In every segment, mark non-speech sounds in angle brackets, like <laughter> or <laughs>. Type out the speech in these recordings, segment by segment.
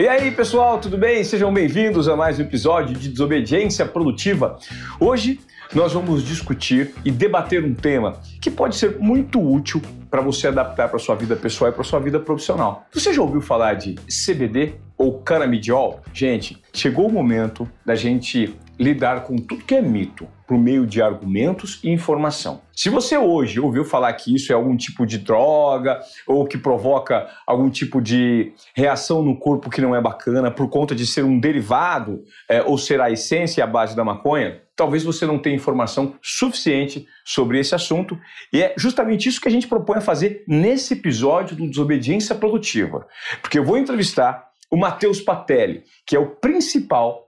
E aí, pessoal, tudo bem? Sejam bem-vindos a mais um episódio de Desobediência Produtiva. Hoje nós vamos discutir e debater um tema que pode ser muito útil para você adaptar para sua vida pessoal e para sua vida profissional. Você já ouviu falar de CBD ou canabidiol? Gente, chegou o momento da gente lidar com tudo que é mito por meio de argumentos e informação. Se você hoje ouviu falar que isso é algum tipo de droga ou que provoca algum tipo de reação no corpo que não é bacana por conta de ser um derivado é, ou ser a essência e a base da maconha, talvez você não tenha informação suficiente sobre esse assunto e é justamente isso que a gente propõe a fazer nesse episódio do Desobediência Produtiva. Porque eu vou entrevistar o Matheus Patelli, que é o principal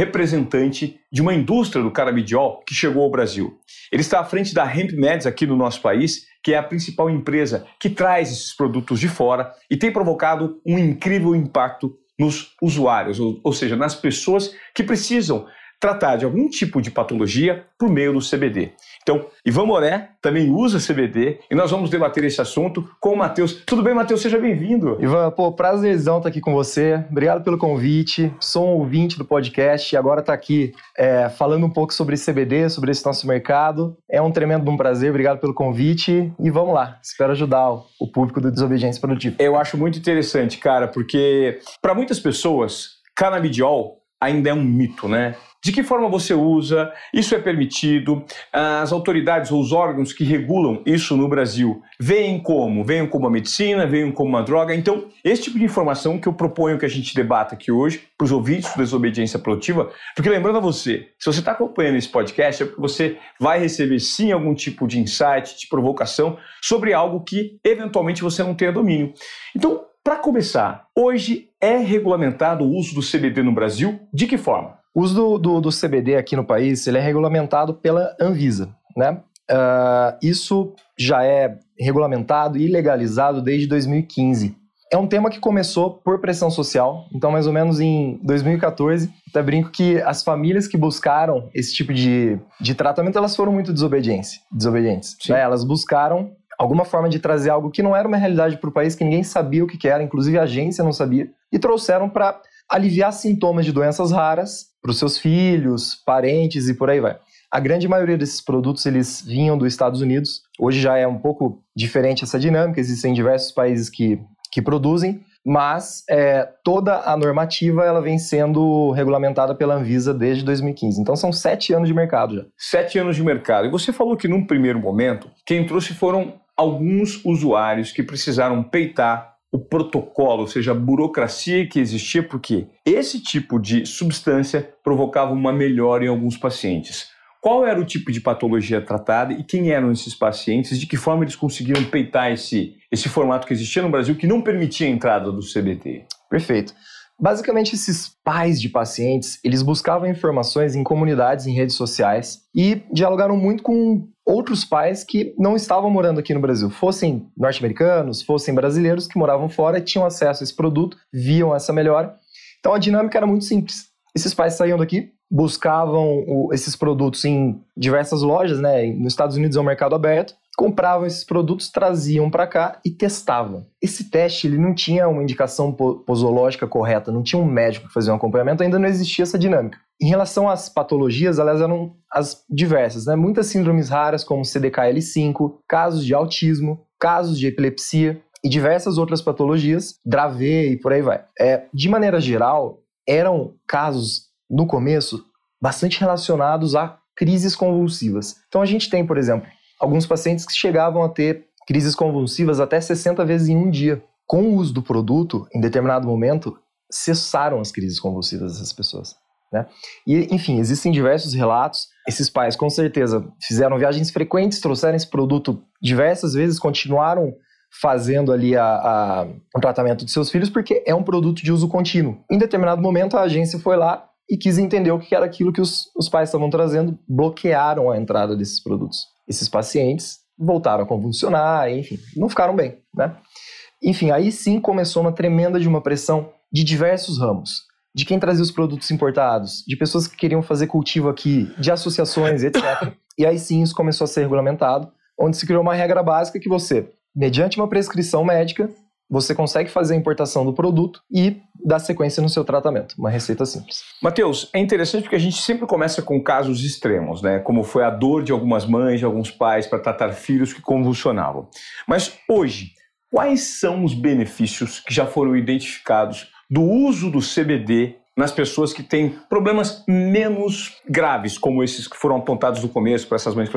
representante de uma indústria do canabidiol que chegou ao Brasil. Ele está à frente da Hemp Meds aqui no nosso país, que é a principal empresa que traz esses produtos de fora e tem provocado um incrível impacto nos usuários, ou, ou seja, nas pessoas que precisam tratar de algum tipo de patologia por meio do CBD. Então, Ivan Moré também usa CBD e nós vamos debater esse assunto com o Matheus. Tudo bem, Matheus? Seja bem-vindo. Ivan, pô, prazerzão estar aqui com você. Obrigado pelo convite. Sou um ouvinte do podcast e agora estar tá aqui é, falando um pouco sobre CBD, sobre esse nosso mercado. É um tremendo um prazer. Obrigado pelo convite e vamos lá. Espero ajudar o público do Desobediência Produtiva. Eu acho muito interessante, cara, porque para muitas pessoas, canabidiol ainda é um mito, né? De que forma você usa? Isso é permitido? As autoridades ou os órgãos que regulam isso no Brasil veem como? Veem como uma medicina, veem como uma droga? Então, esse tipo de informação que eu proponho que a gente debata aqui hoje para os ouvintes do Desobediência Produtiva, porque lembrando a você, se você está acompanhando esse podcast, é porque você vai receber sim algum tipo de insight, de provocação sobre algo que eventualmente você não tenha domínio. Então, para começar, hoje é regulamentado o uso do CBD no Brasil? De que forma? O uso do, do, do CBD aqui no país ele é regulamentado pela Anvisa, né? Uh, isso já é regulamentado e legalizado desde 2015. É um tema que começou por pressão social, então mais ou menos em 2014, até brinco que as famílias que buscaram esse tipo de, de tratamento, elas foram muito desobedientes. desobedientes né? Elas buscaram alguma forma de trazer algo que não era uma realidade para o país, que ninguém sabia o que era, inclusive a agência não sabia, e trouxeram para aliviar sintomas de doenças raras para os seus filhos, parentes e por aí vai. A grande maioria desses produtos eles vinham dos Estados Unidos. Hoje já é um pouco diferente essa dinâmica. Existem diversos países que, que produzem, mas é, toda a normativa ela vem sendo regulamentada pela Anvisa desde 2015. Então são sete anos de mercado já. Sete anos de mercado. E você falou que num primeiro momento quem trouxe foram alguns usuários que precisaram peitar o protocolo, ou seja, a burocracia que existia, porque esse tipo de substância provocava uma melhora em alguns pacientes. Qual era o tipo de patologia tratada e quem eram esses pacientes? De que forma eles conseguiram peitar esse, esse formato que existia no Brasil que não permitia a entrada do CBT? Perfeito. Basicamente, esses pais de pacientes, eles buscavam informações em comunidades, em redes sociais e dialogaram muito com outros pais que não estavam morando aqui no Brasil, fossem norte-americanos, fossem brasileiros que moravam fora tinham acesso a esse produto, viam essa melhora. Então a dinâmica era muito simples. Esses pais saíam daqui, buscavam o, esses produtos em diversas lojas, né? Nos Estados Unidos é um mercado aberto, compravam esses produtos, traziam para cá e testavam. Esse teste ele não tinha uma indicação posológica correta, não tinha um médico que fazia um acompanhamento, ainda não existia essa dinâmica. Em relação às patologias, elas eram as diversas, né? Muitas síndromes raras, como CDKL5, casos de autismo, casos de epilepsia e diversas outras patologias, Dravet e por aí vai. É, de maneira geral, eram casos, no começo, bastante relacionados a crises convulsivas. Então a gente tem, por exemplo, alguns pacientes que chegavam a ter crises convulsivas até 60 vezes em um dia. Com o uso do produto, em determinado momento, cessaram as crises convulsivas dessas pessoas. Né? E, enfim, existem diversos relatos. Esses pais, com certeza, fizeram viagens frequentes, trouxeram esse produto diversas vezes, continuaram fazendo ali a, a, o tratamento de seus filhos, porque é um produto de uso contínuo. Em determinado momento, a agência foi lá e quis entender o que era aquilo que os, os pais estavam trazendo, bloquearam a entrada desses produtos esses pacientes voltaram a convulsionar, enfim, não ficaram bem, né? Enfim, aí sim começou uma tremenda de uma pressão de diversos ramos, de quem trazia os produtos importados, de pessoas que queriam fazer cultivo aqui, de associações, etc. e aí sim isso começou a ser regulamentado, onde se criou uma regra básica que você, mediante uma prescrição médica, você consegue fazer a importação do produto e dar sequência no seu tratamento. Uma receita simples. Matheus, é interessante porque a gente sempre começa com casos extremos, né? Como foi a dor de algumas mães, de alguns pais para tratar filhos que convulsionavam. Mas hoje, quais são os benefícios que já foram identificados do uso do CBD nas pessoas que têm problemas menos graves, como esses que foram apontados no começo para essas mães?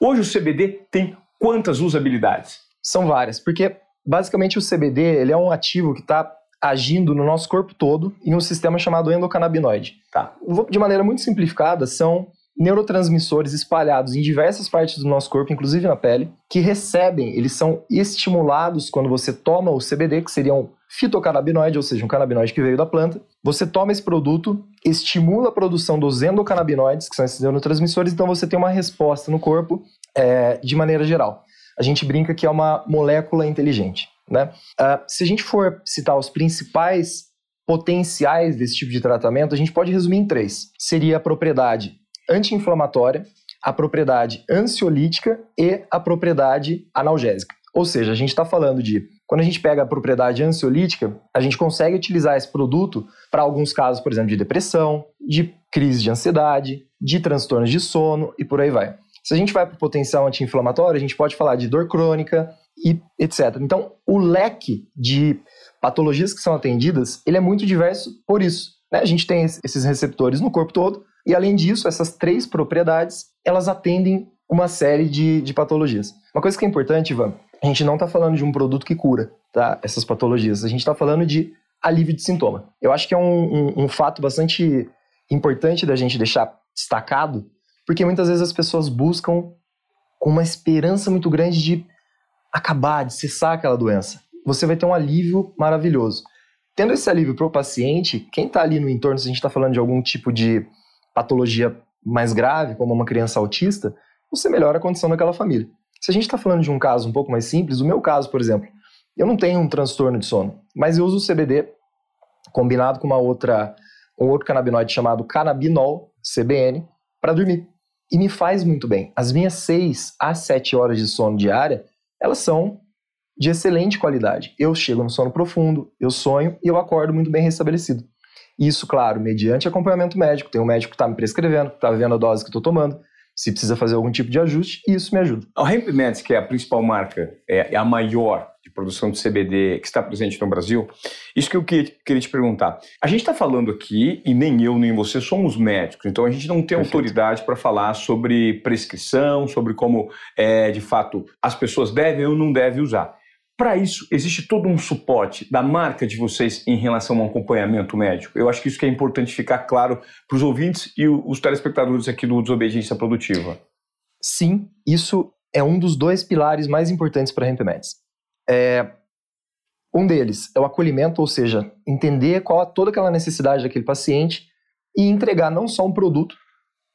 Hoje o CBD tem quantas usabilidades? São várias, porque basicamente o CBD ele é um ativo que está agindo no nosso corpo todo em um sistema chamado endocannabinoide. Tá. De maneira muito simplificada, são neurotransmissores espalhados em diversas partes do nosso corpo, inclusive na pele, que recebem, eles são estimulados quando você toma o CBD, que seria um fitocannabinoide, ou seja, um canabinoide que veio da planta. Você toma esse produto, estimula a produção dos endocannabinoides, que são esses neurotransmissores, então você tem uma resposta no corpo é, de maneira geral a gente brinca que é uma molécula inteligente. Né? Uh, se a gente for citar os principais potenciais desse tipo de tratamento, a gente pode resumir em três. Seria a propriedade anti-inflamatória, a propriedade ansiolítica e a propriedade analgésica. Ou seja, a gente está falando de quando a gente pega a propriedade ansiolítica, a gente consegue utilizar esse produto para alguns casos, por exemplo, de depressão, de crise de ansiedade, de transtornos de sono e por aí vai. Se a gente vai para o potencial anti-inflamatório, a gente pode falar de dor crônica e etc. Então, o leque de patologias que são atendidas, ele é muito diverso por isso. Né? A gente tem esses receptores no corpo todo e, além disso, essas três propriedades, elas atendem uma série de, de patologias. Uma coisa que é importante, Ivan, a gente não está falando de um produto que cura tá? essas patologias. A gente está falando de alívio de sintoma. Eu acho que é um, um, um fato bastante importante da gente deixar destacado, porque muitas vezes as pessoas buscam com uma esperança muito grande de acabar, de cessar aquela doença. Você vai ter um alívio maravilhoso. Tendo esse alívio para o paciente, quem está ali no entorno, se a gente está falando de algum tipo de patologia mais grave, como uma criança autista, você melhora a condição daquela família. Se a gente está falando de um caso um pouco mais simples, o meu caso, por exemplo, eu não tenho um transtorno de sono, mas eu uso o CBD combinado com uma outra, um outro canabinoide chamado canabinol, CBN, para dormir e me faz muito bem. As minhas 6 a 7 horas de sono diária, elas são de excelente qualidade. Eu chego no sono profundo, eu sonho e eu acordo muito bem restabelecido. Isso, claro, mediante acompanhamento médico. Tem um médico que está me prescrevendo, que está vendo a dose que estou tomando. Se precisa fazer algum tipo de ajuste, isso me ajuda. A Hemp Meds, que é a principal marca, é, é a maior de produção de CBD que está presente no Brasil. Isso que eu queria te perguntar. A gente está falando aqui, e nem eu nem você somos médicos, então a gente não tem Perfeito. autoridade para falar sobre prescrição, sobre como, é, de fato, as pessoas devem ou não devem usar. Para isso, existe todo um suporte da marca de vocês em relação ao acompanhamento médico. Eu acho que isso que é importante ficar claro para os ouvintes e os telespectadores aqui do Desobediência Produtiva. Sim, isso é um dos dois pilares mais importantes para a Meds. É, um deles é o acolhimento, ou seja, entender qual é toda aquela necessidade daquele paciente e entregar não só um produto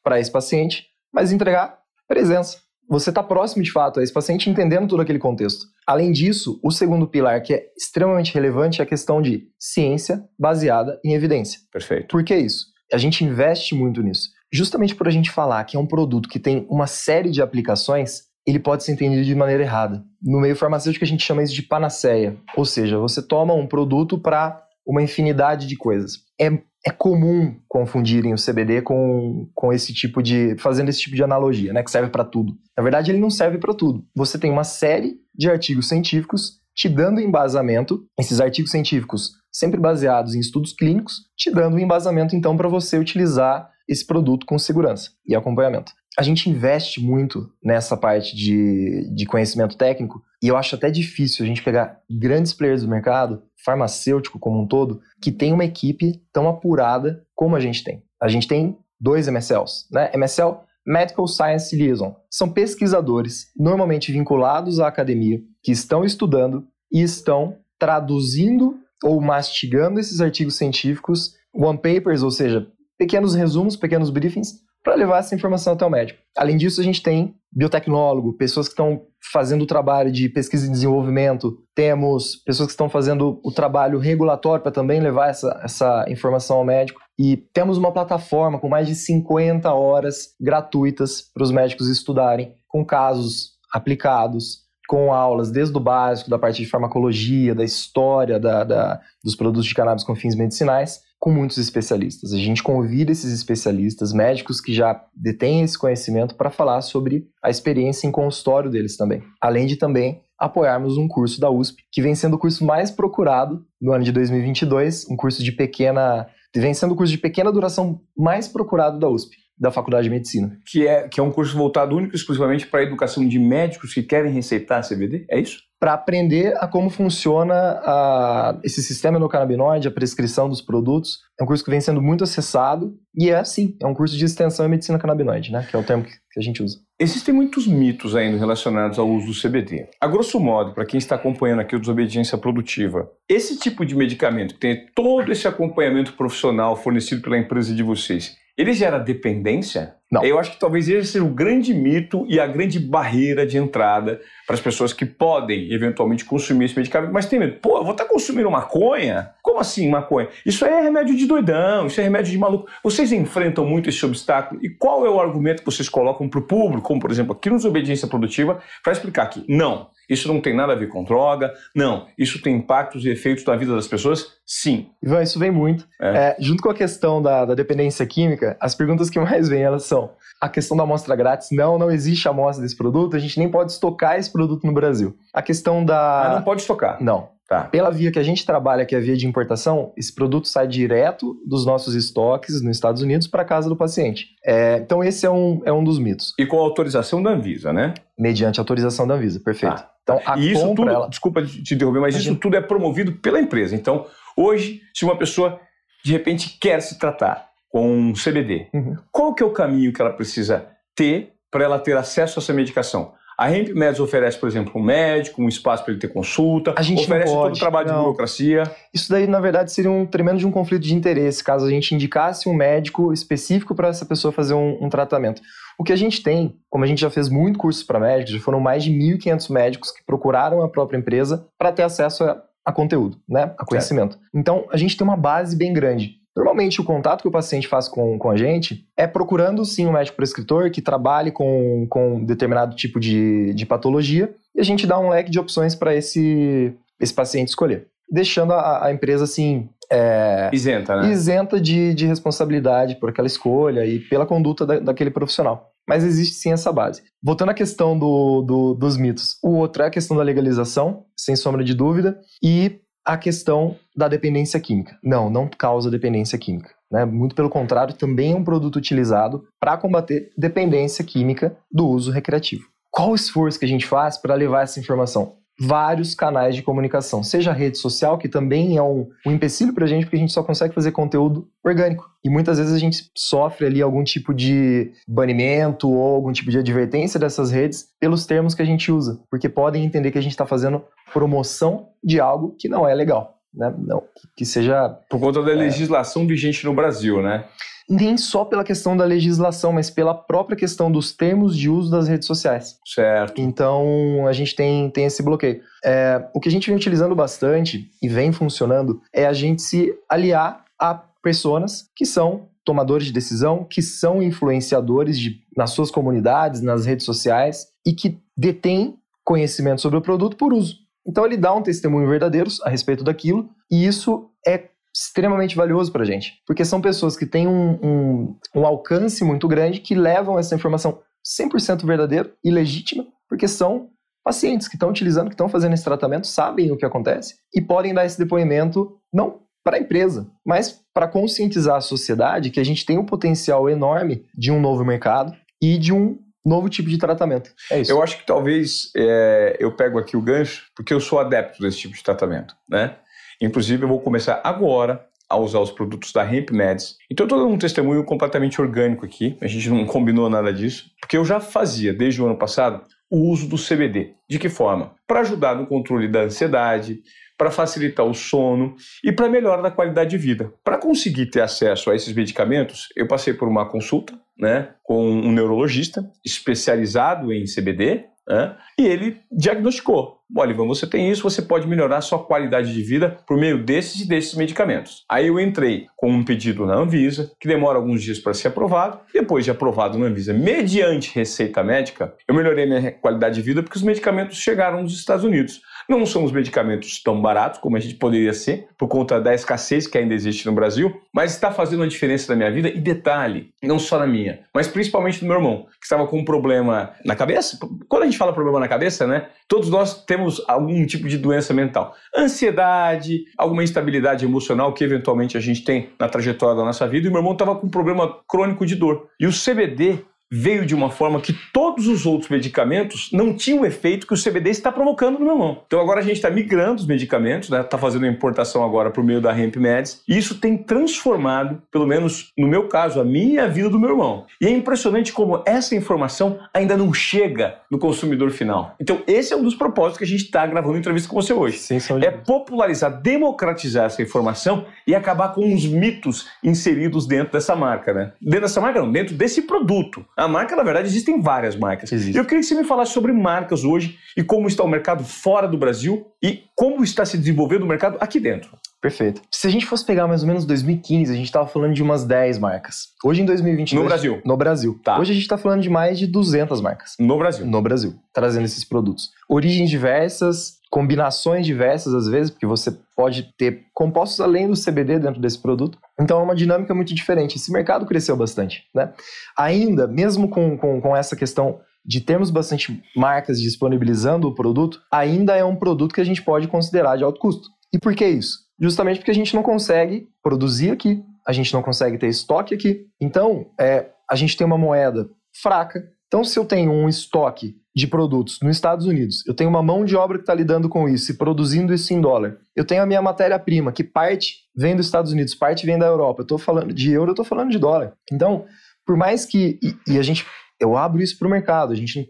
para esse paciente, mas entregar presença. Você está próximo de fato a esse paciente entendendo todo aquele contexto. Além disso, o segundo pilar que é extremamente relevante é a questão de ciência baseada em evidência. Perfeito. Por que isso? A gente investe muito nisso. Justamente por a gente falar que é um produto que tem uma série de aplicações, ele pode ser entendido de maneira errada. No meio farmacêutico a gente chama isso de panaceia, ou seja, você toma um produto para uma infinidade de coisas. É, é comum confundirem o CBD com, com esse tipo de. fazendo esse tipo de analogia, né? Que serve para tudo. Na verdade, ele não serve para tudo. Você tem uma série de artigos científicos te dando embasamento, esses artigos científicos sempre baseados em estudos clínicos, te dando um embasamento então para você utilizar esse produto com segurança e acompanhamento a gente investe muito nessa parte de, de conhecimento técnico e eu acho até difícil a gente pegar grandes players do mercado, farmacêutico como um todo, que tem uma equipe tão apurada como a gente tem. A gente tem dois MSLs, né? MSL Medical Science Liaison. São pesquisadores, normalmente vinculados à academia, que estão estudando e estão traduzindo ou mastigando esses artigos científicos, one papers, ou seja, pequenos resumos, pequenos briefings, para levar essa informação até o médico. Além disso, a gente tem biotecnólogo, pessoas que estão fazendo o trabalho de pesquisa e desenvolvimento, temos pessoas que estão fazendo o trabalho regulatório para também levar essa, essa informação ao médico. E temos uma plataforma com mais de 50 horas gratuitas para os médicos estudarem, com casos aplicados, com aulas desde o básico, da parte de farmacologia, da história da, da, dos produtos de cannabis com fins medicinais, com muitos especialistas. A gente convida esses especialistas, médicos que já detêm esse conhecimento, para falar sobre a experiência em consultório deles também. Além de também apoiarmos um curso da USP, que vem sendo o curso mais procurado no ano de 2022, um curso de pequena. vem sendo o curso de pequena duração mais procurado da USP da Faculdade de Medicina. Que é, que é um curso voltado único e exclusivamente para a educação de médicos que querem receitar CBD? É isso? Para aprender a como funciona a, esse sistema endocannabinoide, a prescrição dos produtos. É um curso que vem sendo muito acessado e é, sim, é um curso de extensão em medicina canabinoide, né? Que é o termo que, que a gente usa. Existem muitos mitos ainda relacionados ao uso do CBD. A grosso modo, para quem está acompanhando aqui o Desobediência Produtiva, esse tipo de medicamento que tem todo esse acompanhamento profissional fornecido pela empresa de vocês, ele gera dependência? Não. Eu acho que talvez esse seja o grande mito e a grande barreira de entrada para as pessoas que podem eventualmente consumir esse medicamento, mas tem medo. Pô, eu vou estar consumindo maconha? Como assim maconha? Isso aí é remédio de doidão, isso é remédio de maluco. Vocês enfrentam muito esse obstáculo e qual é o argumento que vocês colocam para o público, como por exemplo aqui no Desobediência Produtiva, para explicar que não, isso não tem nada a ver com droga, não, isso tem impactos e efeitos na vida das pessoas? Sim. Ivan, isso vem muito. É. É, junto com a questão da, da dependência química, as perguntas que mais vêm elas são a questão da amostra grátis, não, não existe amostra desse produto, a gente nem pode estocar esse produto no Brasil. A questão da. Ah, não pode estocar? Não. Tá. Pela via que a gente trabalha, que é a via de importação, esse produto sai direto dos nossos estoques nos Estados Unidos para casa do paciente. É, então, esse é um, é um dos mitos. E com a autorização da Anvisa, né? Mediante autorização da Anvisa, perfeito. Ah. Então, a e isso tudo, ela... desculpa te interromper, mas isso tudo é promovido pela empresa. Então, hoje, se uma pessoa de repente quer se tratar com CBD, uhum. qual que é o caminho que ela precisa ter para ela ter acesso a essa medicação? A Hemp Meds oferece, por exemplo, um médico, um espaço para ele ter consulta, a gente oferece pode, todo o trabalho não. de burocracia. Isso daí, na verdade, seria um tremendo de um conflito de interesse, caso a gente indicasse um médico específico para essa pessoa fazer um, um, tratamento. O que a gente tem, como a gente já fez muito cursos para médicos, já foram mais de 1.500 médicos que procuraram a própria empresa para ter acesso a, a, conteúdo, né, a conhecimento. Certo. Então, a gente tem uma base bem grande. Normalmente, o contato que o paciente faz com, com a gente é procurando, sim, um médico prescritor que trabalhe com, com determinado tipo de, de patologia e a gente dá um leque de opções para esse, esse paciente escolher. Deixando a, a empresa, assim... É, isenta, né? Isenta de, de responsabilidade por aquela escolha e pela conduta da, daquele profissional. Mas existe sim essa base. Voltando à questão do, do, dos mitos. O outro é a questão da legalização, sem sombra de dúvida. E a questão da dependência química. Não, não causa dependência química. Né? Muito pelo contrário, também é um produto utilizado para combater dependência química do uso recreativo. Qual o esforço que a gente faz para levar essa informação? Vários canais de comunicação, seja a rede social, que também é um, um empecilho para a gente, porque a gente só consegue fazer conteúdo orgânico. E muitas vezes a gente sofre ali algum tipo de banimento ou algum tipo de advertência dessas redes pelos termos que a gente usa, porque podem entender que a gente está fazendo promoção de algo que não é legal. Né? Não, que seja. Por conta da é... legislação vigente no Brasil, né? nem só pela questão da legislação, mas pela própria questão dos termos de uso das redes sociais. Certo. Então, a gente tem, tem esse bloqueio. É, o que a gente vem utilizando bastante e vem funcionando é a gente se aliar a pessoas que são tomadores de decisão, que são influenciadores de, nas suas comunidades, nas redes sociais e que detêm conhecimento sobre o produto por uso. Então ele dá um testemunho verdadeiro a respeito daquilo e isso é extremamente valioso para a gente, porque são pessoas que têm um, um, um alcance muito grande que levam essa informação 100% verdadeira e legítima, porque são pacientes que estão utilizando, que estão fazendo esse tratamento, sabem o que acontece e podem dar esse depoimento não para a empresa, mas para conscientizar a sociedade que a gente tem um potencial enorme de um novo mercado e de um novo tipo de tratamento. É isso. Eu acho que talvez é, eu pego aqui o gancho, porque eu sou adepto desse tipo de tratamento, né? Inclusive, eu vou começar agora a usar os produtos da Hemp Meds. Então, eu estou dando um testemunho completamente orgânico aqui, a gente não combinou nada disso, porque eu já fazia, desde o ano passado, o uso do CBD. De que forma? Para ajudar no controle da ansiedade, para facilitar o sono e para melhorar a qualidade de vida. Para conseguir ter acesso a esses medicamentos, eu passei por uma consulta né, com um neurologista especializado em CBD, né, e ele diagnosticou olha, Ivan, você tem isso, você pode melhorar sua qualidade de vida por meio desses e desses medicamentos. Aí eu entrei com um pedido na Anvisa, que demora alguns dias para ser aprovado. Depois de aprovado na Anvisa, mediante receita médica, eu melhorei minha qualidade de vida porque os medicamentos chegaram nos Estados Unidos. Não são os medicamentos tão baratos como a gente poderia ser, por conta da escassez que ainda existe no Brasil, mas está fazendo uma diferença na minha vida. E detalhe, não só na minha, mas principalmente no meu irmão, que estava com um problema na cabeça. Quando a gente fala problema na cabeça, né? Todos nós temos algum tipo de doença mental. Ansiedade, alguma instabilidade emocional que eventualmente a gente tem na trajetória da nossa vida. E meu irmão estava com um problema crônico de dor. E o CBD veio de uma forma que todos os outros medicamentos não tinham o efeito que o CBD está provocando no meu mão. Então agora a gente está migrando os medicamentos, né? Está fazendo a importação agora por meio da Hemp Meds, e isso tem transformado, pelo menos no meu caso, a minha e a vida do meu irmão. E é impressionante como essa informação ainda não chega no consumidor final. Então esse é um dos propósitos que a gente está gravando entrevista com você hoje. Sim, é popularizar, democratizar essa informação e acabar com os mitos inseridos dentro dessa marca, né? Dentro dessa marca não, dentro desse produto. A marca, na verdade, existem várias marcas. Existe. Eu queria que você me falasse sobre marcas hoje e como está o mercado fora do Brasil e como está se desenvolvendo o mercado aqui dentro. Perfeito. Se a gente fosse pegar mais ou menos 2015, a gente estava falando de umas 10 marcas. Hoje em 2022... No Brasil? No Brasil. Tá. Hoje a gente está falando de mais de 200 marcas. No Brasil? No Brasil, trazendo esses produtos. Origens diversas, combinações diversas às vezes, porque você pode ter compostos além do CBD dentro desse produto. Então é uma dinâmica muito diferente. Esse mercado cresceu bastante. Né? Ainda, mesmo com, com, com essa questão de termos bastante marcas disponibilizando o produto, ainda é um produto que a gente pode considerar de alto custo. E por que isso? Justamente porque a gente não consegue produzir aqui, a gente não consegue ter estoque aqui. Então, é, a gente tem uma moeda fraca. Então, se eu tenho um estoque de produtos nos Estados Unidos, eu tenho uma mão de obra que está lidando com isso e produzindo isso em dólar. Eu tenho a minha matéria-prima, que parte vem dos Estados Unidos, parte vem da Europa. Eu estou falando de euro, eu estou falando de dólar. Então, por mais que. E, e a gente. Eu abro isso para o mercado. A gente,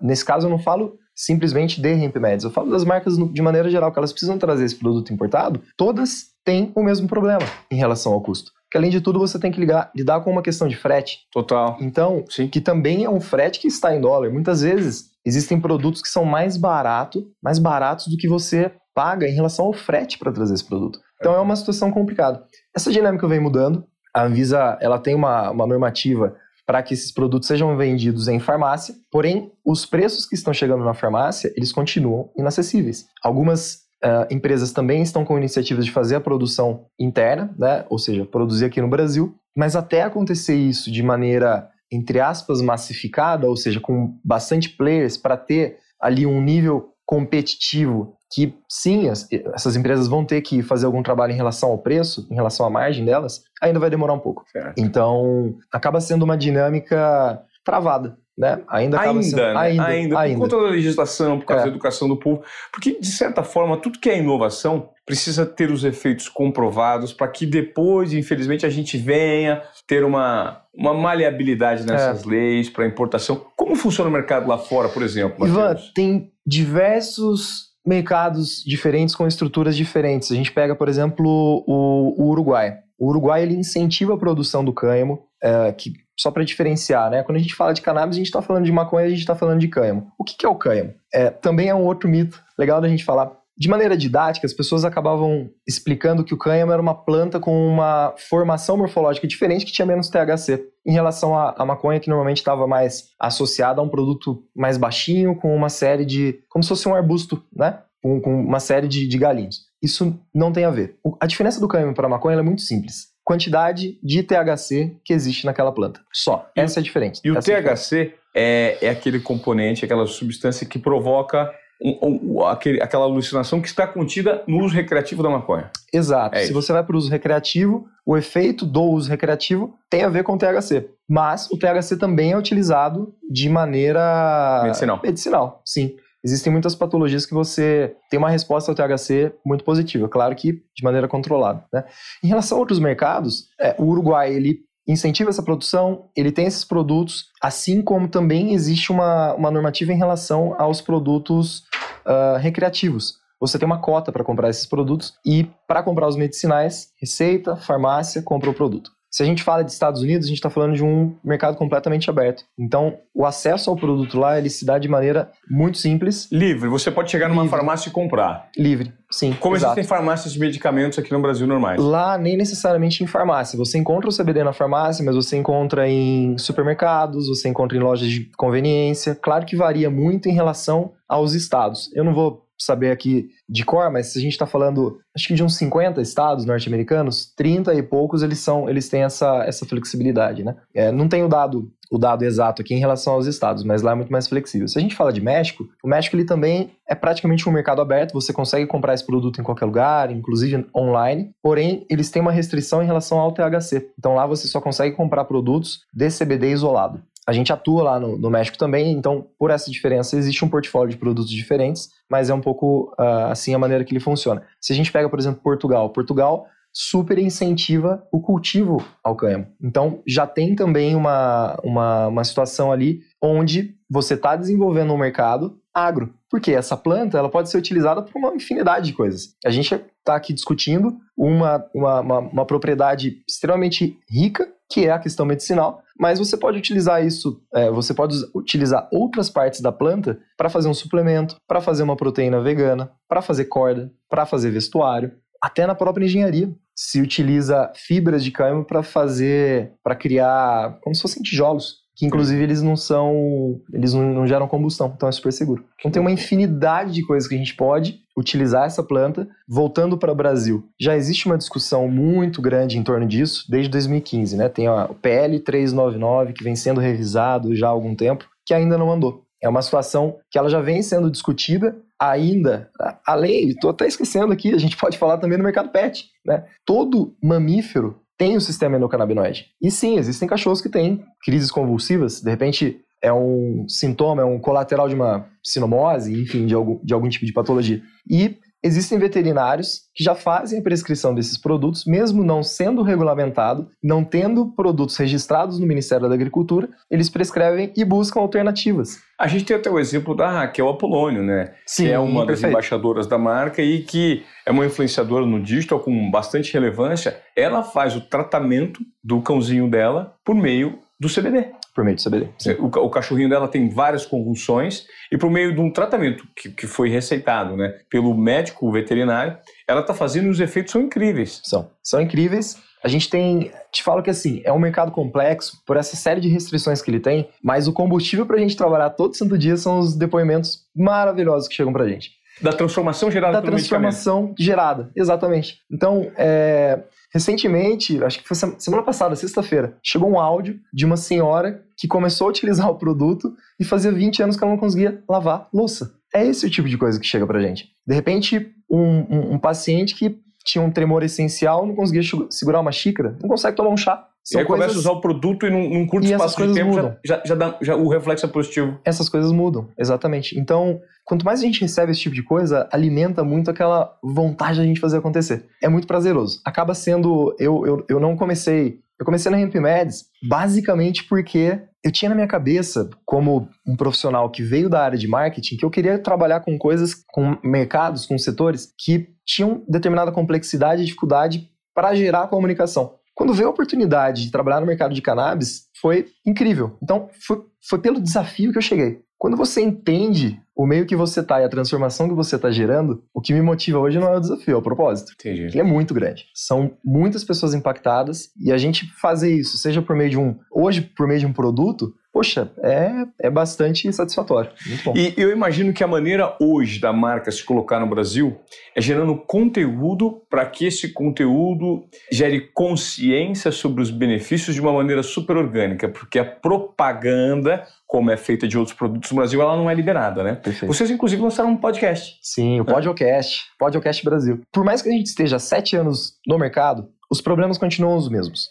nesse caso, eu não falo simplesmente de hemp meds. Eu falo das marcas de maneira geral, que elas precisam trazer esse produto importado. Todas têm o mesmo problema em relação ao custo que além de tudo você tem que ligar, lidar com uma questão de frete. Total. Então, Sim. que também é um frete que está em dólar. Muitas vezes existem produtos que são mais barato, mais baratos do que você paga em relação ao frete para trazer esse produto. Então é. uma situação complicada. Essa dinâmica vem mudando. A Anvisa ela tem uma, uma normativa para que esses produtos sejam vendidos em farmácia, porém os preços que estão chegando na farmácia eles continuam inacessíveis. Algumas Uh, empresas também estão com iniciativas de fazer a produção interna, né? ou seja, produzir aqui no Brasil, mas até acontecer isso de maneira, entre aspas, massificada, ou seja, com bastante players para ter ali um nível competitivo que sim, as, essas empresas vão ter que fazer algum trabalho em relação ao preço, em relação à margem delas, ainda vai demorar um pouco. Certo. Então, acaba sendo uma dinâmica travada né? Ainda ainda, sendo, né? ainda, ainda, ainda, por conta da legislação, por causa é. da educação do povo, porque de certa forma tudo que é inovação precisa ter os efeitos comprovados para que depois, infelizmente, a gente venha ter uma, uma maleabilidade nessas é. leis para importação. Como funciona o mercado lá fora, por exemplo? Ivan, tem diversos mercados diferentes com estruturas diferentes. A gente pega, por exemplo, o, o Uruguai. O Uruguai ele incentiva a produção do cânhamo, é, que só para diferenciar, né? Quando a gente fala de cannabis, a gente está falando de maconha, a gente está falando de cânhamo. O que, que é o cânhamo? É, também é um outro mito legal da gente falar. De maneira didática, as pessoas acabavam explicando que o cânhamo era uma planta com uma formação morfológica diferente que tinha menos THC, em relação à, maconha, que normalmente estava mais associada a um produto mais baixinho, com uma série de. como se fosse um arbusto, né? Com, com uma série de, de galinhos. Isso não tem a ver. A diferença do cânhamo para a maconha é muito simples quantidade de THC que existe naquela planta. Só. E, Essa é a diferença. E o THC é, é aquele componente, aquela substância que provoca um, um, aquele, aquela alucinação que está contida no uso recreativo da maconha. Exato. É Se você vai para o uso recreativo, o efeito do uso recreativo tem a ver com o THC. Mas o THC também é utilizado de maneira medicinal. Medicinal, sim. Existem muitas patologias que você tem uma resposta ao THC muito positiva, claro que de maneira controlada. Né? Em relação a outros mercados, é, o Uruguai ele incentiva essa produção, ele tem esses produtos, assim como também existe uma, uma normativa em relação aos produtos uh, recreativos. Você tem uma cota para comprar esses produtos e para comprar os medicinais, receita, farmácia, compra o produto. Se a gente fala de Estados Unidos, a gente está falando de um mercado completamente aberto. Então, o acesso ao produto lá, ele se dá de maneira muito simples. Livre. Você pode chegar numa Livre. farmácia e comprar. Livre, sim. Como exato. existem farmácias de medicamentos aqui no Brasil normais? Lá, nem necessariamente em farmácia. Você encontra o CBD na farmácia, mas você encontra em supermercados, você encontra em lojas de conveniência. Claro que varia muito em relação aos estados. Eu não vou saber aqui de cor, mas se a gente está falando, acho que de uns 50 estados norte-americanos, 30 e poucos eles são, eles têm essa, essa flexibilidade, né? É, não tenho dado o dado exato aqui em relação aos estados, mas lá é muito mais flexível. Se a gente fala de México, o México ele também é praticamente um mercado aberto, você consegue comprar esse produto em qualquer lugar, inclusive online, porém eles têm uma restrição em relação ao THC. Então lá você só consegue comprar produtos de CBD isolado. A gente atua lá no, no, México também, então por essa diferença existe um portfólio de produtos diferentes, mas é um pouco uh, assim a maneira que ele funciona. Se a gente pega, por exemplo, Portugal, Portugal super incentiva o cultivo ao cânhamo. Então já tem também uma, uma, uma situação ali onde você está desenvolvendo um mercado agro. Porque essa planta ela pode ser utilizada para uma infinidade de coisas. A gente está aqui discutindo uma, uma, uma, uma propriedade extremamente rica, que é a questão medicinal, mas você pode utilizar isso, é, você pode utilizar outras partes da planta para fazer um suplemento, para fazer uma proteína vegana, para fazer corda, para fazer vestuário, até na própria engenharia. Se utiliza fibras de cânhamo para fazer, para criar como se fossem tijolos que inclusive eles não são, eles não, não, geram combustão, então é super seguro. Então tem uma infinidade de coisas que a gente pode utilizar essa planta. Voltando para o Brasil, já existe uma discussão muito grande em torno disso desde 2015, né? Tem o PL 399 que vem sendo revisado já há algum tempo, que ainda não andou. É uma situação que ela já vem sendo discutida ainda. A lei, estou até esquecendo aqui, a gente pode falar também no mercado pet, né? Todo mamífero tem o sistema endocannabinoide. E sim, existem cachorros que têm crises convulsivas, de repente é um sintoma, é um colateral de uma sinomose, enfim, de algum, de algum tipo de patologia. E existem veterinários que já fazem a prescrição desses produtos, mesmo não sendo regulamentado, não tendo produtos registrados no Ministério da Agricultura, eles prescrevem e buscam alternativas. A gente tem até o exemplo da Raquel Apolônio, né? Sim, que é uma perfeito. das embaixadoras da marca e que é uma influenciadora no digital com bastante relevância. Ela faz o tratamento do cãozinho dela por meio do CBD por meio do CBD. O, o, cachorrinho dela tem várias convulsões e por meio de um tratamento que, que foi receitado né, pelo médico veterinário, ela está fazendo e os efeitos são incríveis. São. São incríveis. A gente tem, te falo que assim, é um mercado complexo por essa série de restrições que ele tem, mas o combustível para a gente trabalhar todo santo dia são os depoimentos maravilhosos que chegam para a gente. Da transformação gerada da transformação gerada, exatamente. Então, é, Recentemente, acho que foi semana passada, sexta-feira, chegou um áudio de uma senhora que começou a utilizar o produto e fazia 20 anos que ela não conseguia lavar louça. É esse o tipo de coisa que chega pra gente. De repente, um, um, um paciente que tinha um tremor essencial, não conseguia segurar uma xícara, não consegue tomar um chá. São e aí coisas... começa a usar o produto e num, num curto e espaço de tempo mudam. já, já, dá, já o reflexo é positivo. Essas coisas mudam, exatamente. Então, quanto mais a gente recebe esse tipo de coisa, alimenta muito aquela vontade de a gente fazer acontecer. É muito prazeroso. Acaba sendo. Eu, eu, eu não comecei. Eu comecei na Hemp Meds basicamente porque eu tinha na minha cabeça, como um profissional que veio da área de marketing, que eu queria trabalhar com coisas, com mercados, com setores que tinham determinada complexidade e dificuldade para gerar comunicação. Quando veio a oportunidade de trabalhar no mercado de cannabis, foi incrível. Então, foi, foi pelo desafio que eu cheguei. Quando você entende o meio que você está e a transformação que você está gerando, o que me motiva hoje não é o desafio, é o propósito. Entendi. Ele é muito grande. São muitas pessoas impactadas e a gente fazer isso, seja por meio de um. Hoje, por meio de um produto, poxa, é, é bastante satisfatório. Muito bom. E eu imagino que a maneira hoje da marca se colocar no Brasil é gerando conteúdo para que esse conteúdo gere consciência sobre os benefícios de uma maneira super orgânica, porque a propaganda, como é feita de outros produtos no Brasil, ela não é liberada, né? Perfeito. Vocês, inclusive, lançaram um podcast. Sim, o Podcast, é. Podcast Brasil. Por mais que a gente esteja sete anos no mercado, os problemas continuam os mesmos.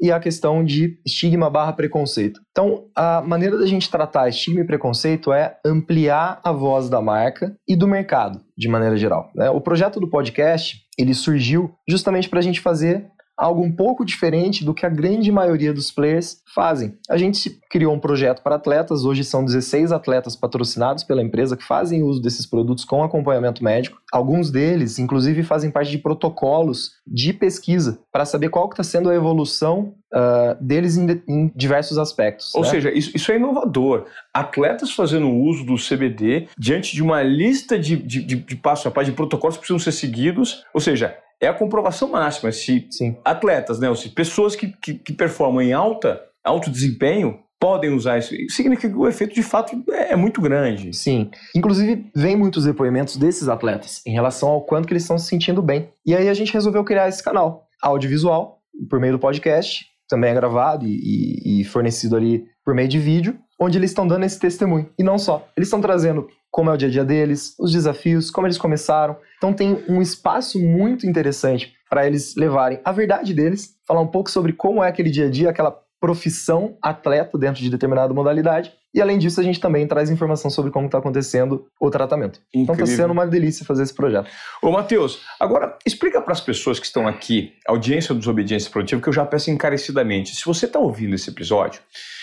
E a questão de estigma barra preconceito. Então, a maneira da gente tratar estigma e preconceito é ampliar a voz da marca e do mercado, de maneira geral. Né? O projeto do podcast, ele surgiu justamente para a gente fazer algo um pouco diferente do que a grande maioria dos players fazem. A gente criou um projeto para atletas, hoje são 16 atletas patrocinados pela empresa que fazem uso desses produtos com acompanhamento médico. Alguns deles, inclusive, fazem parte de protocolos de pesquisa para saber qual está sendo a evolução uh, deles em, em, diversos aspectos. Ou né? seja, isso, isso, é inovador. Atletas fazendo uso do CBD diante de uma lista de, de, de, de passo a passo, de protocolos que precisam ser seguidos. Ou seja, é a comprovação máxima. Se Sim. atletas, né, ou se pessoas que, que, que performam em alta, alto desempenho, podem usar isso. Significa que o efeito de fato é muito grande. Sim. Inclusive, vem muitos depoimentos desses atletas em relação ao quanto que eles estão se sentindo bem. E aí a gente resolveu criar esse canal audiovisual por meio do podcast, também é gravado e, e, e fornecido ali por meio de vídeo, onde eles estão dando esse testemunho. E não só. Eles estão trazendo como é o dia a dia deles, os desafios, como eles começaram. Então tem um espaço muito interessante para eles levarem a verdade deles, falar um pouco sobre como é aquele dia a dia, aquela profissão atleta dentro de determinada modalidade. E além disso, a gente também traz informação sobre como está acontecendo o tratamento. Incrível. Então está sendo uma delícia fazer esse projeto. Ô, Matheus, agora explica para as pessoas que estão aqui, audiência do Desobediência Produtiva, que eu já peço encarecidamente. Se você está ouvindo esse episódio,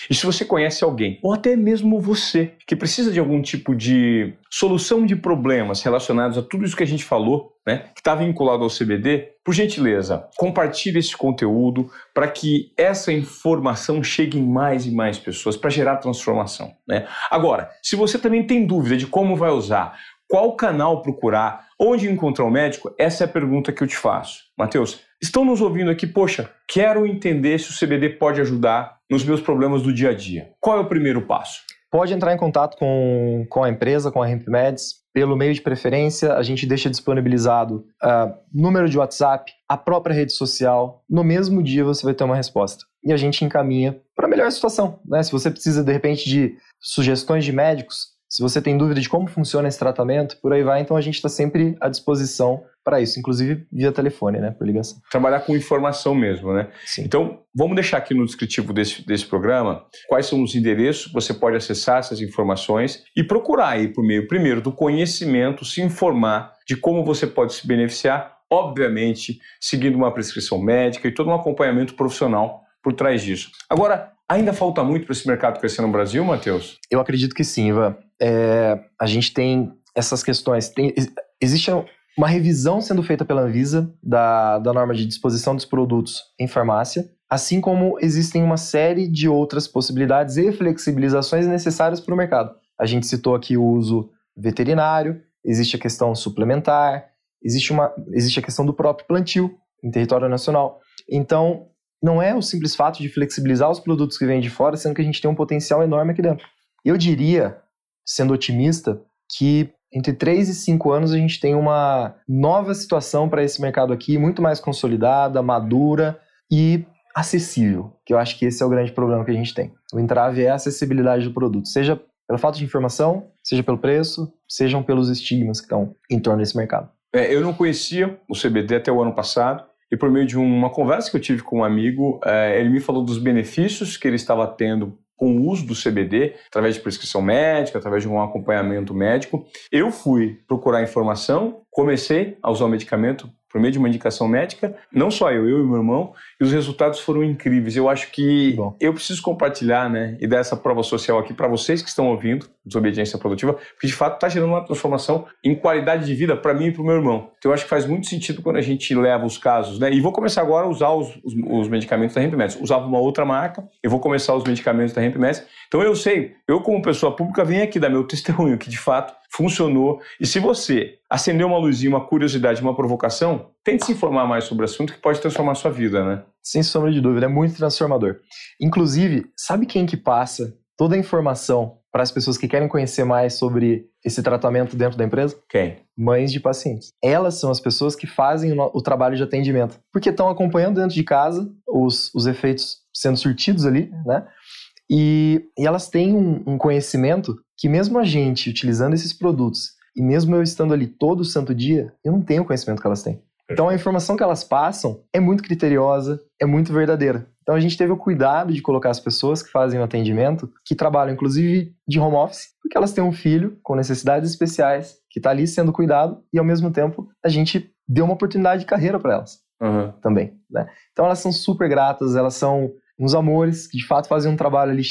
e se você conhece alguém, ou até mesmo você, que precisa de algum tipo de solução de problemas relacionados a tudo isso que a gente falou, né, que está vinculado ao CBD, por gentileza, compartilhe esse conteúdo para que essa informação chegue em mais e mais pessoas para gerar transformação. Né? Agora, se você também tem dúvida de como vai usar, qual canal procurar, onde encontrar o um médico, essa é a pergunta que eu te faço. Mateus, estão nos ouvindo aqui, poxa, quero entender se o CBD pode ajudar nos meus problemas do dia a dia. Qual é o primeiro passo? Pode entrar em contato com, com a empresa, com a Meds, pelo meio de preferência. A gente deixa disponibilizado uh, número de WhatsApp, a própria rede social. No mesmo dia você vai ter uma resposta. E a gente encaminha para a melhor situação. Né? Se você precisa, de repente, de sugestões de médicos, se você tem dúvida de como funciona esse tratamento, por aí vai, então a gente está sempre à disposição para isso, inclusive via telefone, né, por ligação. Trabalhar com informação mesmo, né? Sim. Então, vamos deixar aqui no descritivo desse, desse programa quais são os endereços você pode acessar essas informações e procurar aí por meio, primeiro, do conhecimento, se informar de como você pode se beneficiar, obviamente, seguindo uma prescrição médica e todo um acompanhamento profissional por trás disso. Agora, ainda falta muito para esse mercado crescer no Brasil, Matheus? Eu acredito que sim, Ivan. É, a gente tem essas questões. Tem, existe uma revisão sendo feita pela Anvisa da, da norma de disposição dos produtos em farmácia, assim como existem uma série de outras possibilidades e flexibilizações necessárias para o mercado. A gente citou aqui o uso veterinário, existe a questão suplementar, existe, uma, existe a questão do próprio plantio em território nacional. Então, não é o simples fato de flexibilizar os produtos que vêm de fora, sendo que a gente tem um potencial enorme aqui dentro. Eu diria, sendo otimista, que entre 3 e 5 anos a gente tem uma nova situação para esse mercado aqui, muito mais consolidada, madura e acessível, que eu acho que esse é o grande problema que a gente tem. O entrave é a acessibilidade do produto, seja pela falta de informação, seja pelo preço, sejam pelos estigmas que estão em torno desse mercado. É, eu não conhecia o CBD até o ano passado, e por meio de uma conversa que eu tive com um amigo, é, ele me falou dos benefícios que ele estava tendo com o uso do CBD, através de prescrição médica, através de um acompanhamento médico. Eu fui procurar informação, comecei a usar o medicamento por meio de uma indicação médica, não só eu, eu e meu irmão, e os resultados foram incríveis. Eu acho que Bom. eu preciso compartilhar, né, e dar essa prova social aqui para vocês que estão ouvindo, desobediência produtiva, porque de fato está gerando uma transformação em qualidade de vida para mim e para o meu irmão. Então eu acho que faz muito sentido quando a gente leva os casos, né, e vou começar agora a usar os, os, os medicamentos da Hempmeds. Usava uma outra marca, eu vou começar os medicamentos da Hempmeds. Então eu sei, eu como pessoa pública venho aqui dar meu <laughs> testemunho que de fato funcionou. E se você acendeu uma luzinha, uma curiosidade, uma provocação, tente se informar mais sobre o assunto que pode transformar a sua vida, né? Sem sombra de dúvida, é muito transformador. Inclusive, sabe quem que passa toda a informação para as pessoas que querem conhecer mais sobre esse tratamento dentro da empresa? Quem? Mães de pacientes. Elas são as pessoas que fazem o, o trabalho de atendimento, porque estão acompanhando dentro de casa os, os efeitos sendo surtidos ali, né? E, e elas têm um, um conhecimento que mesmo a gente utilizando esses produtos e mesmo eu estando ali todo santo dia, eu não tenho o conhecimento que elas têm. Então a informação que elas passam é muito criteriosa, é muito verdadeira. Então a gente teve o cuidado de colocar as pessoas que fazem o atendimento, que trabalham inclusive de home office, porque elas têm um filho com necessidades especiais que está ali sendo cuidado e ao mesmo tempo a gente deu uma oportunidade de carreira para elas. uhum. também. Né? Então elas são super gratas, elas são uns amores que de fato fazem um trabalho ali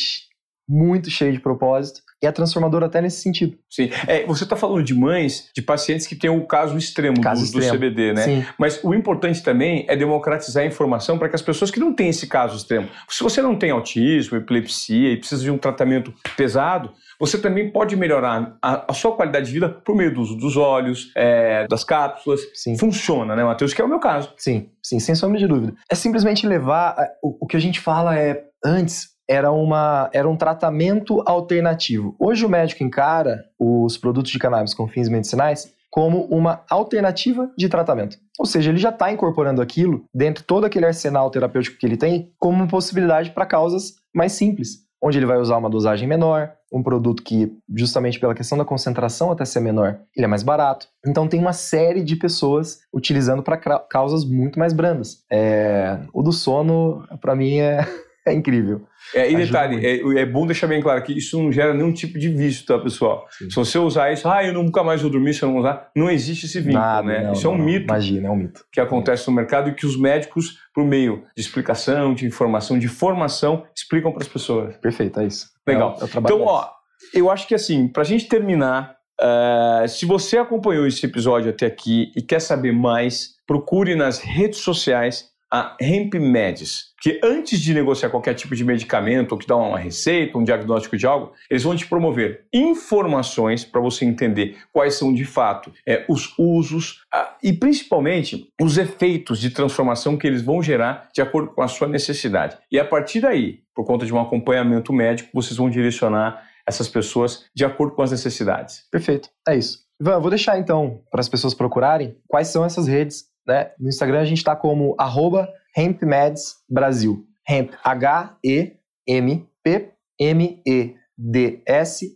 muito cheio de propósito e é transformador até nesse sentido. Sim. É, você está falando de mães, de pacientes que têm o caso extremo, caso do, extremo. do, CBD, né? Sim. Mas o importante também é democratizar a informação para que as pessoas que não têm esse caso extremo, se você não tem autismo, epilepsia e precisa de um tratamento pesado, você também pode melhorar a, a, sua qualidade de vida por meio do uso dos olhos, é, das cápsulas. Sim. Funciona, né, Matheus? Que é o meu caso. Sim, sim, sem sombra de dúvida. É simplesmente levar. O, o que a gente fala é antes era, uma, era um tratamento alternativo. Hoje o médico encara os produtos de cannabis com fins medicinais como uma alternativa de tratamento. Ou seja, ele já está incorporando aquilo dentro de todo aquele arsenal terapêutico que ele tem como uma possibilidade para causas mais simples, onde ele vai usar uma dosagem menor, um produto que, justamente pela questão da concentração até ser menor, ele é mais barato. Então tem uma série de pessoas utilizando para causas muito mais brandas. É, o do sono, para mim, é é incrível. É, e detalhe, é, é, bom deixar bem claro que isso não gera nenhum tipo de vício, tá, pessoal? Sim. Se você usar isso, ah, eu nunca mais vou dormir se eu não usar, não existe esse vínculo, Nada, né? Não, isso é um não, mito. Imagina, é um mito. Que acontece no mercado e que os médicos, por meio de explicação, de informação, de formação, explicam para as pessoas. Perfeito, é isso. Legal. É o, é o então, ó, eu acho que assim, para a gente terminar, uh, se você acompanhou esse episódio até aqui e quer saber mais, procure nas redes sociais a Hemp Medis, que antes de negociar qualquer tipo de medicamento ou que dá uma receita, um diagnóstico de algo, eles vão te promover informações para você entender quais são de fato é, os usos a, e principalmente os efeitos de transformação que eles vão gerar de acordo com a sua necessidade. E a partir daí, por conta de um acompanhamento médico, vocês vão direcionar essas pessoas de acordo com as necessidades. Perfeito, é isso. Ivan, vou deixar então para as pessoas procurarem quais são essas redes né? No Instagram a gente está como arroba HempMedsBrasil. Hemp, H-E-M-P-M-E-D-S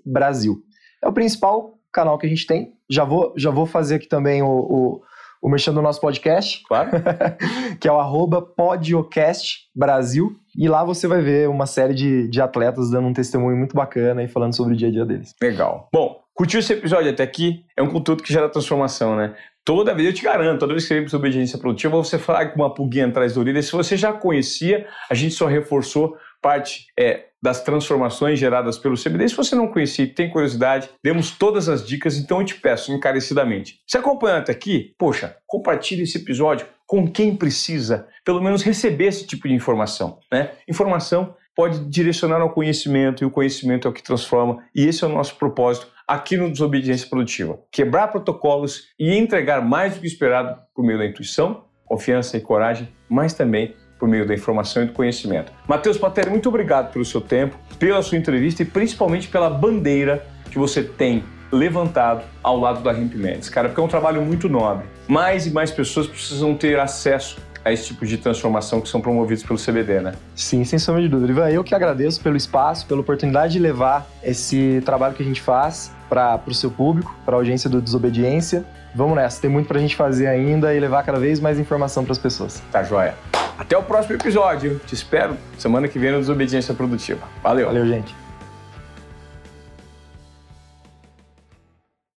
Brasil. É o principal canal que a gente tem. Já vou, já vou fazer aqui também o, o, o mexendo no nosso podcast. Claro. <laughs> que é o arroba Podcast Brasil. E lá você vai ver uma série de, de atletas dando um testemunho muito bacana e falando sobre o dia a dia deles. Legal. Bom, curtiu esse episódio até aqui? É um conteúdo que gera transformação, né? Toda vez, eu te garanto, toda vez que você sobre obediência produtiva, você falar com uma pulguinha atrás da orelha. Se você já conhecia, a gente só reforçou parte é, das transformações geradas pelo CBD. Se você não conhecia e tem curiosidade, demos todas as dicas, então eu te peço encarecidamente. Se acompanhando até aqui, poxa, compartilhe esse episódio com quem precisa, pelo menos receber esse tipo de informação. Né? Informação pode direcionar ao conhecimento e o conhecimento é o que transforma, e esse é o nosso propósito aqui no Desobediência Produtiva. Quebrar protocolos e entregar mais do que esperado por meio da intuição, confiança e coragem, mas também por meio da informação e do conhecimento. Matheus Pateri, muito obrigado pelo seu tempo, pela sua entrevista e principalmente pela bandeira que você tem levantado ao lado da Hemp Mendes, cara, porque é um trabalho muito nobre. Mais e mais pessoas precisam ter acesso a esse tipo de transformação que são promovidos pelo CBD, né? Sim, sem sombra de dúvida. Ivan, eu que agradeço pelo espaço, pela oportunidade de levar esse trabalho que a gente faz para o seu público, para a audiência do Desobediência. Vamos nessa, tem muito para a gente fazer ainda e levar cada vez mais informação para as pessoas. Tá joia. Até o próximo episódio. Te espero semana que vem no Desobediência Produtiva. Valeu. Valeu, gente.